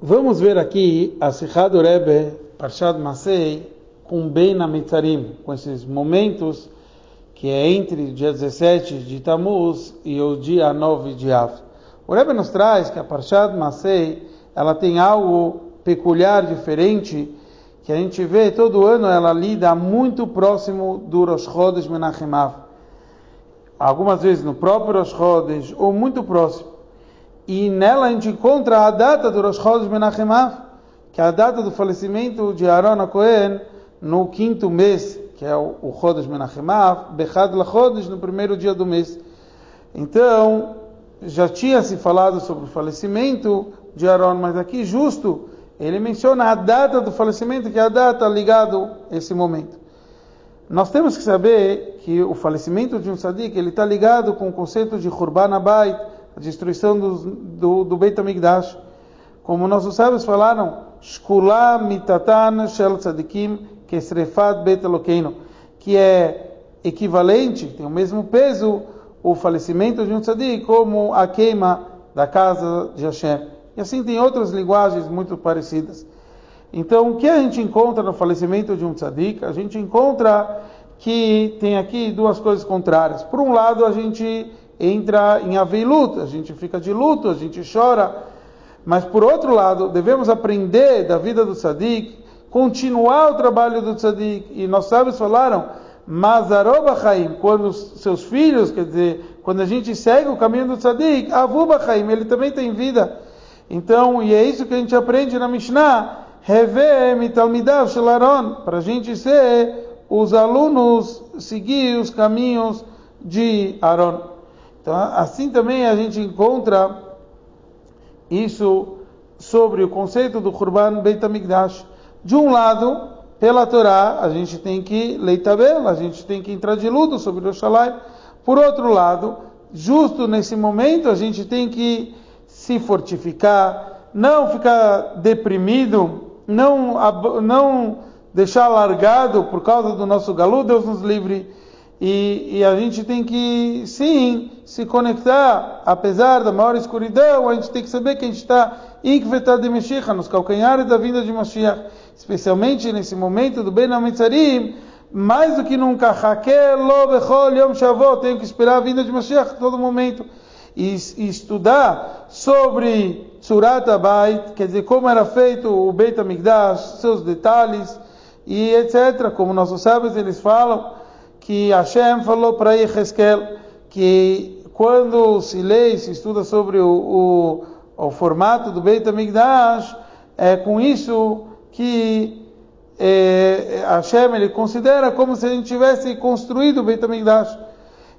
Vamos ver aqui a Sikha do Rebbe, Parshad Masei, com bem na Mitzarim, com esses momentos que é entre o dia 17 de Tammuz e o dia 9 de Av. O Rebbe nos traz que a Parshad Masei, ela tem algo peculiar, diferente, que a gente vê todo ano, ela lida muito próximo do Rosh Chodesh Menachem Av. Algumas vezes no próprio Rosh Chodesh, ou muito próximo. E nela a gente encontra a data do Rosh Chodesh Menachem que é a data do falecimento de Aaron Cohen no quinto mês, que é o, Chodesh Menachem Bechad LaChodesh, no primeiro dia do mês. Então, já tinha se falado sobre o falecimento de Aaron, mas aqui justo ele menciona a data do falecimento, que é a data ligado a esse momento. Nós temos que saber que o falecimento de um tzadik, ele está ligado com o conceito de Hurban Abayt, a destruição do, do, do Beit. Como nossos sábios falaram, Shkula mitatan shel tzadikim kesrefat Beit Elokeinu, que é equivalente, tem o mesmo peso, o falecimento de um tzadik como a queima da casa de Hashem. E assim tem outras linguagens muito parecidas. Então, o que a gente encontra no falecimento de um tzadik? A gente encontra que tem aqui duas coisas contrárias. Por um lado, a gente entra em aveiluta, a gente fica de luto, a gente chora. Mas por outro lado, devemos aprender da vida do tzadik, continuar o trabalho do tzadik. E nós sábios falaram, Mazaroba Chaim, quando seus filhos, quer dizer, quando a gente segue o caminho do tzadik, Avuba Chaim, ele também tem vida. Então, e é isso que a gente aprende na Mishnah, Revem Talmidav Shelaron, para a gente ser os alunos, seguir os caminhos de Aaron. Então, assim também a gente encontra isso sobre o conceito do Kurban Beit HaMikdash. De um lado, pela Torá, a gente tem que leitabel, a gente tem que entrar de luto sobre o Shalai. Por outro lado, justo nesse momento, a gente tem que se fortificar, não ficar deprimido, não, não deixar largado por causa do nosso galo, Deus nos livre. E, e, a gente tem que, sim, se conectar, apesar da maior escuridão, a gente tem que saber que a gente está Ikvetad de Mashiach, nos calcanhares da vinda de Mashiach, especialmente nesse momento do Ben Amitzarim, mais do que nunca, tenho que esperar a vinda de Mashiach todo momento e, estudar sobre Tzurat Abait, quer dizer, como era feito o Beit HaMikdash, seus detalhes e etc. Como nossos sábios eles falam que Hashem falou para Yeheskel que quando se lê e se estuda sobre o, o, o formato do Beit HaMikdash, é com isso que é, Hashem ele considera como se a gente tivesse construído o Beit HaMikdash.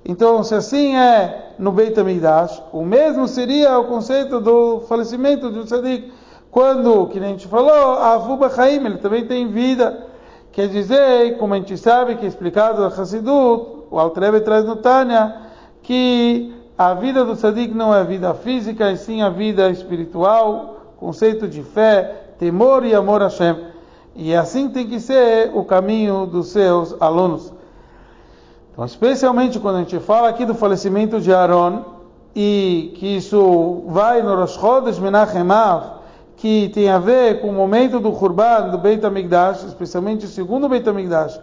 Então, se assim é no Beit HaMikdash, o mesmo seria o conceito do falecimento de um tzadik. Quando, que a gente falou, a Avuba Haim, ele também tem vida. Quer dizer, como a gente sabe, que é explicado na Hassidut, o Altrebe traz no Tânia, que a vida do tzadik não é a vida física, e sim a vida espiritual, conceito de fé, temor e amor a Hashem. E assim tem que ser o caminho dos seus alunos. Então, especialmente quando a gente fala aqui do falecimento de Aaron, e que isso vai no Rosh Chodesh Menachem Av, que tem a ver com o momento do Khurban, do Beit HaMikdash, especialmente o segundo Beit HaMikdash,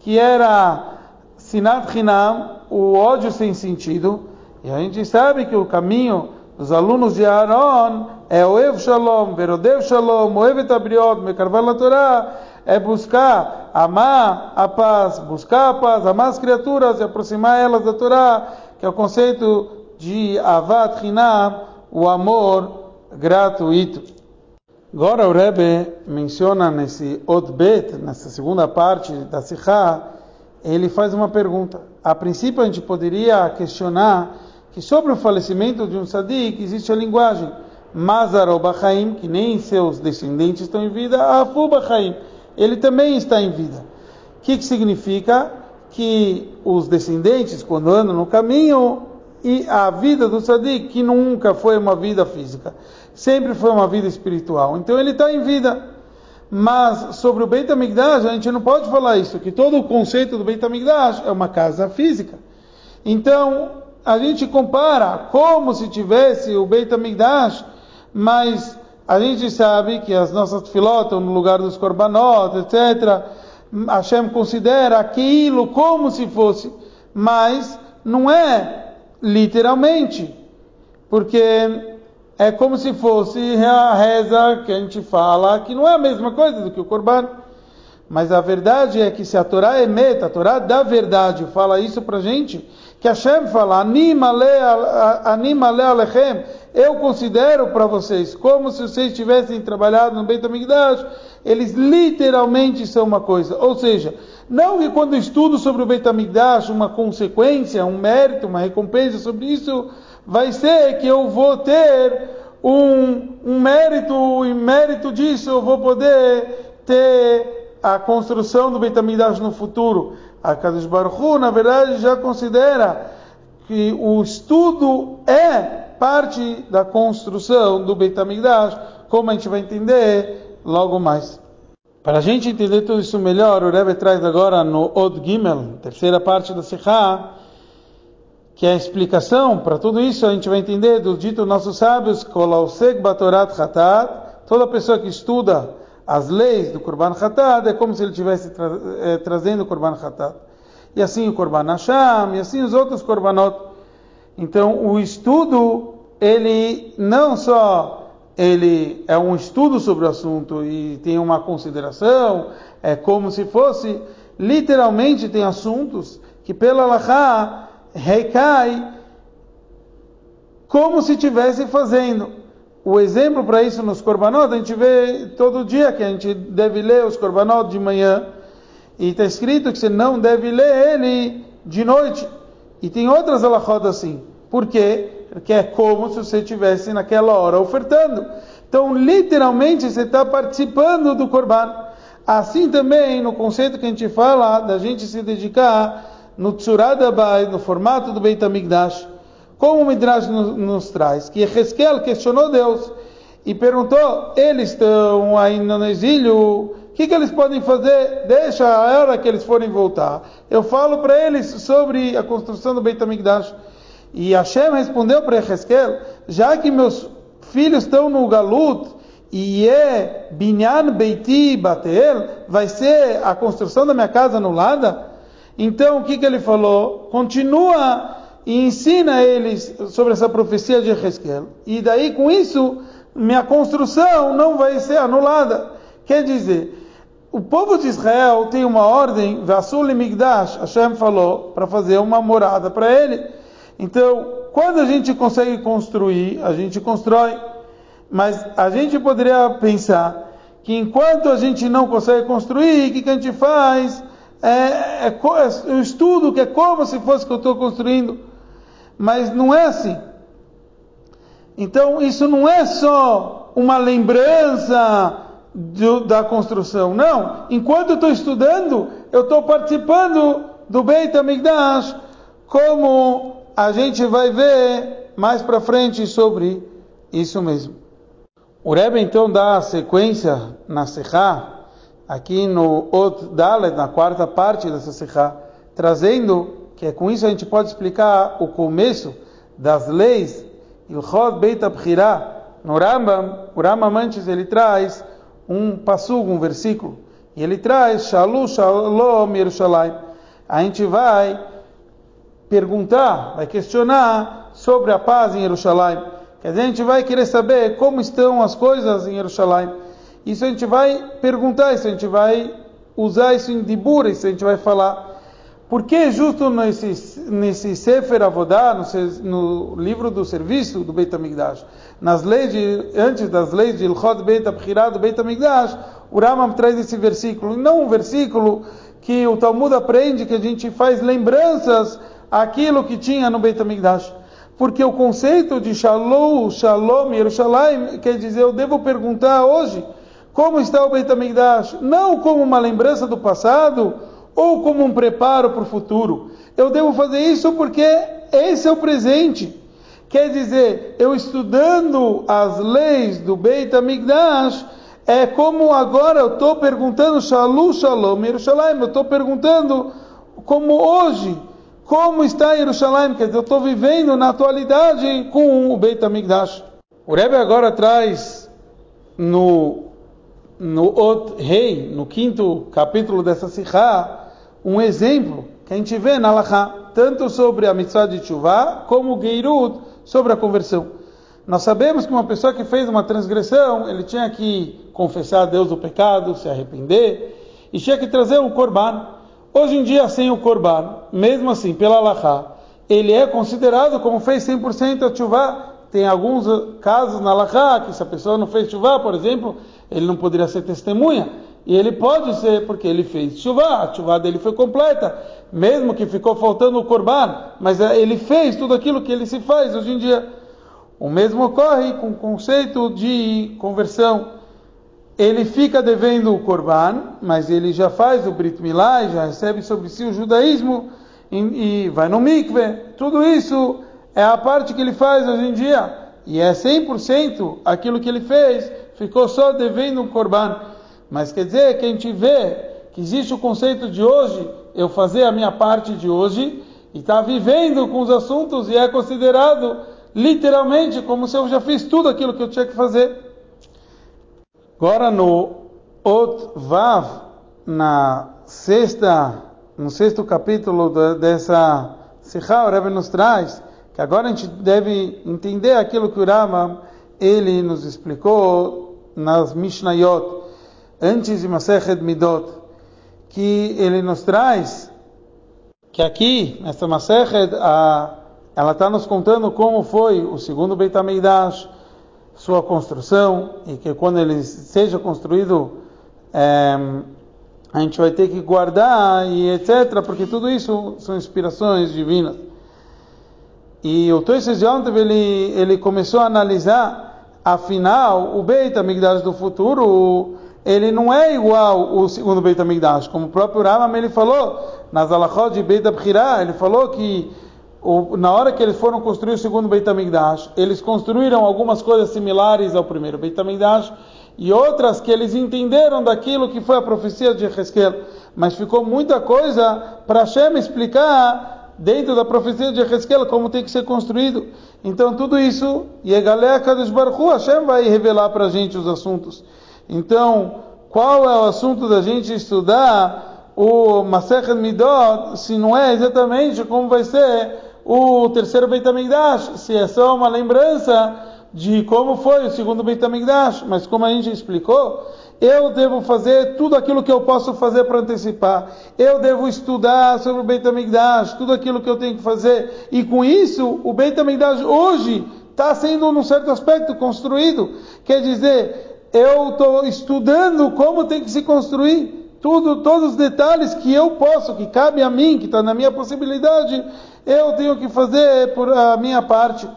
que era Sinat Hinam, o ódio sem sentido, e a gente sabe que o caminho dos alunos de Aaron é o Ev Shalom, Verodev Shalom, Oevet Abriot, Mekarval Torah, é buscar amar a paz, buscar a paz, amar as criaturas e aproximar elas da Torá, que é o conceito de Avat Hinam, o amor gratuito. Agora o Rebbe menciona nesse Otbet, nessa segunda parte da Sikha, ele faz uma pergunta. A princípio a gente poderia questionar que sobre o falecimento de um tzadik existe a linguagem Mazar Bachaim, que nem seus descendentes estão em vida, Afu Bachaim ele também está em vida. O que, que significa? Que os descendentes, quando andam no caminho, e a vida do Sadiq, que nunca foi uma vida física, sempre foi uma vida espiritual. Então ele está em vida. Mas sobre o Beit HaMikdash, a gente não pode falar isso, que todo o conceito do Beit HaMikdash é uma casa física. Então, a gente compara como se tivesse o Beit HaMikdash, mas A gente sabe que as nossas filotas no lugar dos korbanot, etc. Hashem considera aquilo como se fosse, mas não é literalmente, porque é como se fosse a reza que a gente fala, que não é a mesma coisa do que o korban. Mas a verdade é que se a Torá é meta, a Torá da verdade fala isso pra gente, que Hashem fala, anima le, anima le alechem, eu considero para vocês como se vocês tivessem trabalhado no Beit HaMikdash, eles literalmente são uma coisa. Ou seja, não que quando estudo sobre o Beit HaMikdash, uma consequência, um mérito, uma recompensa sobre isso, vai ser que eu vou ter um, um mérito, e mérito disso eu vou poder ter a construção do Beit no futuro. A Kadosh Baruch Hu, na verdade, já considera que o estudo é parte da construção do Beit como a gente vai entender logo mais. Para a gente entender tudo isso melhor, o Rebbe traz agora no Od Gimel, terceira parte da Sikha, que é a explicação para tudo isso, a gente vai entender do dito nossos sábios, Kolausek Batorat Hatat, toda pessoa que estuda as leis do Korban Hatat, é como se ele estivesse tra é, trazendo o Korban Hatat. E assim o Korban Hasham, e assim os outros Korbanot. Então, o estudo, ele não só ele é um estudo sobre o assunto e tem uma consideração, é como se fosse, literalmente tem assuntos que pela Allahá recai como se estivesse fazendo. O exemplo para isso nos Korbanot, a gente vê todo dia que a gente deve ler os Korbanot de manhã. E está escrito que você não deve ler ele de noite. E tem outras alahot assim. Por quê? Porque é como se você estivesse naquela hora ofertando. Então, literalmente, você está participando do Korban. Assim também, no conceito que a gente fala, da gente se dedicar no Tsuradabai, no formato do Beit HaMikdash, como o Midrash nos, traz, que Ezequiel questionou Deus e perguntou: eles estão aí no exílio, o que, que eles podem fazer? Deixa a hora que eles forem voltar. Eu falo para eles sobre a construção do Beit HaMikdash. E Hashem respondeu para Ezequiel: já que meus filhos estão no Galut, e é Binyan Beiti Batel, vai ser a construção da minha casa anulada? Então o que, que ele falou? Continua e ensina eles sobre essa profecia de Ezequiel. E daí com isso, minha construção não vai ser anulada. Quer dizer, o povo de Israel tem uma ordem, Vasul Migdash, Hashem falou, para fazer uma morada para ele. Então, quando a gente consegue construir, a gente constrói. Mas a gente poderia pensar que enquanto a gente não consegue construir, o que, que a gente faz? É, é, é, eu estudo que é como se fosse que eu estou construindo mas não é assim. Então, isso não é só uma lembrança do, da construção, não. Enquanto eu estou estudando, eu estou participando do Beit HaMikdash, como a gente vai ver mais para frente sobre isso mesmo. O Rebbe então dá a sequência na Sechá, aqui no Ot Dalet, na quarta parte dessa Sechá, trazendo que é com isso a gente pode explicar o começo das leis, Ilchot Beit Abchirah, no Rambam, o Rambam antes ele traz um passugo, um versículo, e ele traz Shalu Shalom Yerushalayim. A gente vai perguntar, vai questionar sobre a paz em Jerusalém. Quer dizer, a gente vai querer saber como estão as coisas em Jerusalém. Isso a gente vai perguntar, isso a gente vai usar isso em Dibur, isso a gente vai falar. Por que justo nesse, nesse Sefer Avodá, no, no, livro do serviço do Beit HaMikdash, nas leis de, antes das leis de Ilchot Beit HaBchirah do Beit HaMikdash, o Rambam traz esse versículo, não um versículo que o Talmud aprende que a gente faz lembranças àquilo que tinha no Beit HaMikdash. Porque o conceito de Shalom, Shalom, Yerushalayim, quer dizer, eu devo perguntar hoje, como está o Beit HaMikdash? Não como uma lembrança do passado, ou como um preparo para o futuro. Eu devo fazer isso porque esse é o presente. Quer dizer, eu estudando as leis do Beit HaMikdash, é como agora eu estou perguntando Shalom, Shalom, Yerushalayim, eu estou perguntando como hoje, como está Yerushalayim, quer dizer, eu estou vivendo na atualidade com o Beit HaMikdash. O Rebbe agora traz no, no Ot Rei, no quinto capítulo dessa Sikha, um exemplo que a gente vê na Laha, tanto sobre a mitzvah de Tshuva, como o Geirut sobre a conversão. Nós sabemos que uma pessoa que fez uma transgressão, ele tinha que confessar a Deus o pecado, se arrepender, e tinha que trazer um korban. Hoje em dia, sem o korban, mesmo assim, pela Laha, ele é considerado como fez 100% a Tshuva. Tem alguns casos na Laha que se a pessoa não fez Tshuva, por exemplo, ele não poderia ser testemunha. E ele pode ser porque ele fez chuva, a chuva dele foi completa, mesmo que ficou faltando o korban, mas é, ele fez tudo aquilo que ele se faz hoje em dia. O mesmo ocorre com o conceito de conversão. Ele fica devendo o korban, mas ele já faz o Brit Milá, já recebe sobre si o judaísmo e, vai no mikve. Tudo isso é a parte que ele faz hoje em dia. E é 100% aquilo que ele fez, ficou só devendo um korban. Mas quer dizer que a gente vê que existe o conceito de hoje, eu fazer a minha parte de hoje, e estar tá vivendo com os assuntos, e é considerado literalmente como se eu já fiz tudo aquilo que eu tinha que fazer. Agora no Ot Vav, na sexta, no sexto capítulo dessa Sikha, o Rebbe nos traz que agora a gente deve entender aquilo que o Rama ele nos explicou nas Mishnayot antes de Masechet Midot, que ele nos traz que aqui, nessa Masechet, ela está nos contando como foi o segundo Beit HaMikdash, sua construção, e que quando ele seja construído, é, a gente vai ter que guardar e etc., porque tudo isso são inspirações divinas. E o Toises Yontev, ele, ele começou a analisar, afinal, o Beit HaMikdash do futuro, ele não é igual o segundo Beit HaMikdash. Como o próprio Rambam ele falou, nas Alachot de Beit HaBchirah, ele falou que o, na hora que eles foram construir o segundo Beit HaMikdash, eles construíram algumas coisas similares ao primeiro Beit HaMikdash e outras que eles entenderam daquilo que foi a profecia de Ezequiel. Mas ficou muita coisa para Hashem explicar dentro da profecia de Ezequiel como tem que ser construído. Então tudo isso, galera Kadosh Baruch Hashem vai revelar para a gente os assuntos. Então, qual é o assunto da gente estudar o Masechet Midot, se não é exatamente como vai ser o terceiro Beit HaMikdash, se é só uma lembrança de como foi o segundo Beit HaMikdash, mas como a gente explicou, eu devo fazer tudo aquilo que eu posso fazer para antecipar. Eu devo estudar sobre o Beit HaMikdash, tudo aquilo que eu tenho que fazer. E com isso, o Beit HaMikdash hoje está sendo, num certo aspecto, construído. Quer dizer, eu estou estudando como tem que se construir tudo, todos os detalhes que eu posso, que cabe a mim, que está na minha possibilidade, eu tenho que fazer por a minha parte.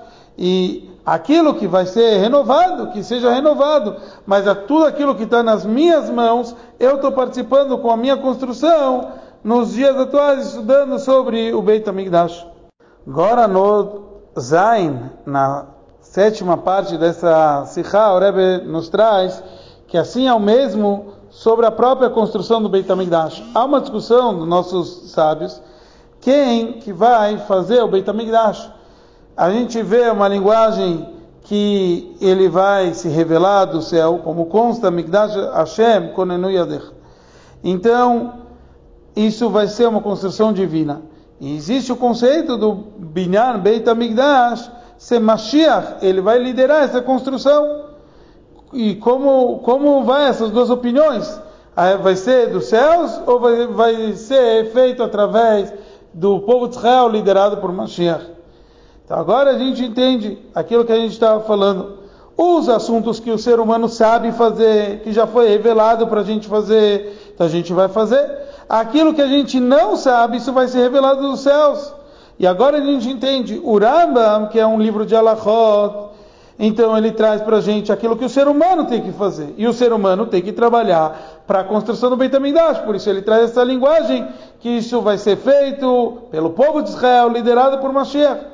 E aquilo que vai ser renovado, que seja renovado, mas a tudo aquilo que está nas minhas mãos, eu estou participando com a minha construção nos dias atuais, estudando sobre o Beit HaMikdash. Agora no Zain, na sétima parte dessa Sikha, o Rebbe nos traz que assim é o mesmo sobre a própria construção do Beit HaMikdash. Há uma discussão dos nossos sábios, quem que vai fazer o Beit HaMikdash? A gente vê uma linguagem que ele vai se revelar do céu, como consta Mikdash Hashem Konenu Yadech. Então, isso vai ser uma construção divina. E existe o conceito do Binyan Beit HaMikdash, ser Mashiach, ele vai liderar essa construção. E como, como vai essas duas opiniões? Ah, vai ser dos céus ou vai, vai ser feito através do povo de Israel liderado por Mashiach? Então agora a gente entende aquilo que a gente estava falando. Os assuntos que o ser humano sabe fazer, que já foi revelado para a gente fazer, então a gente vai fazer. Aquilo que a gente não sabe, isso vai ser revelado dos céus. E agora a gente entende o Rambam, que é um livro de Alachot, então ele traz para a gente aquilo que o ser humano tem que fazer. E o ser humano tem que trabalhar para a construção do Beit HaMikdash. Por isso ele traz essa linguagem, que isso vai ser feito pelo povo de Israel, liderado por Mashiach.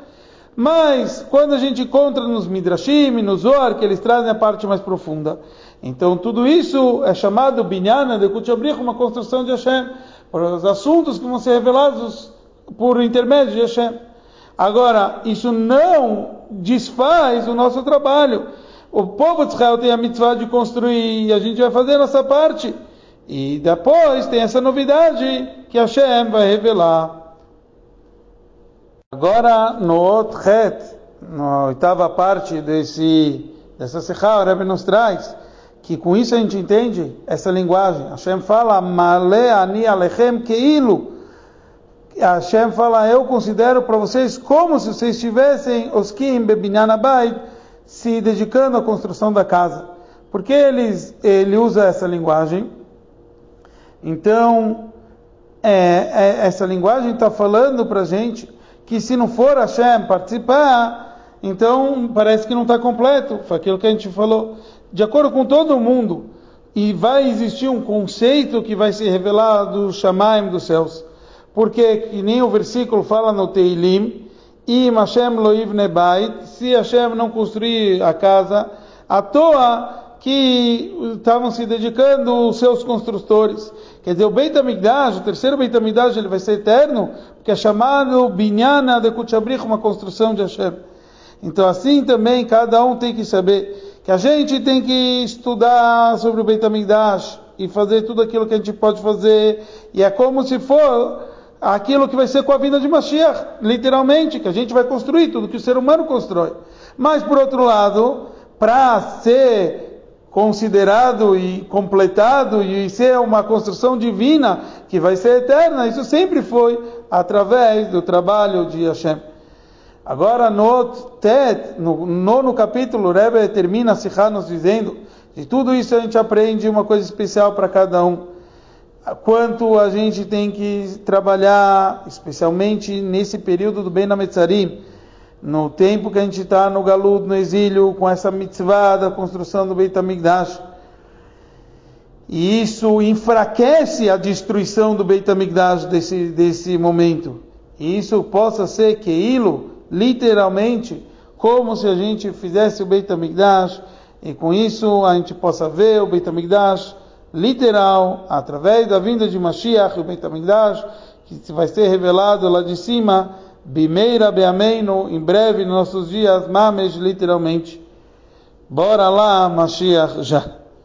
Mas, quando a gente encontra nos Midrashim, no Zohar, que eles trazem a parte mais profunda, então tudo isso é chamado Binyana de Kutchabrich, uma construção de Hashem, por os assuntos que vão ser revelados por intermédio de Hashem. Agora, isso não desfaz o nosso trabalho. o povo de Israel tem a mitzvah de construir e a gente vai fazer a nossa parte. E depois tem essa novidade que Hashem vai revelar. Agora, no Otchet, na oitava parte desse, dessa Sechá, o Rebbe nos traz que com isso a gente entende essa linguagem. Hashem fala, Male ani alechem keilu. Hashem fala, eu considero para vocês como se vocês estivessem os kim bebinyanabait se dedicando à construção da casa. Porque eles, ele usa essa linguagem. Então, é, é, essa linguagem está falando para a gente que se não for Hashem participar, então parece que não está completo. Foi aquilo que a gente falou de acordo com todo mundo, e vai existir um conceito que vai ser revelado Shamaim dos céus. Porque, que nem o versículo fala no Teilim, e Hashem nebait, se Hashem não construir a casa, à toa que estavam se dedicando os seus construtores. Quer dizer, o Beit HaMikdash, o terceiro Beit HaMikdash, ele vai ser eterno, porque é chamado Binyana de Kuchabrich, uma construção de Hashem. Então assim também cada um tem que saber que a gente tem que estudar sobre o Beit HaMikdash e fazer tudo aquilo que a gente pode fazer, e é como se for aquilo que vai ser com a vinda de Mashiach, literalmente, que a gente vai construir tudo que o ser humano constrói. Mas, por outro lado, para ser considerado e completado e ser uma construção divina que vai ser eterna, isso sempre foi através do trabalho de Hashem. Agora, no Tet, no nono capítulo, o Rebbe termina a nos dizendo de tudo isso a gente aprende uma coisa especial para cada um. Quanto a gente tem que trabalhar, especialmente nesse período do Ben Ametzarim, no tempo que a gente está no Galudo, no exílio, com essa mitzvah da construção do Beit HaMikdash. E isso enfraquece a destruição do Beit HaMikdash desse, desse momento. E isso possa ser que Ilo, literalmente, como se a gente fizesse o Beit HaMikdash, e com isso a gente possa ver o Beit HaMikdash literal, através da vinda de Mashiach, o Beit HaMikdash, que vai ser revelado lá de cima, Bimeira Beameino, em breve, nos nossos dias, Mamesh, literalmente. Bora lá, Mashiach, já.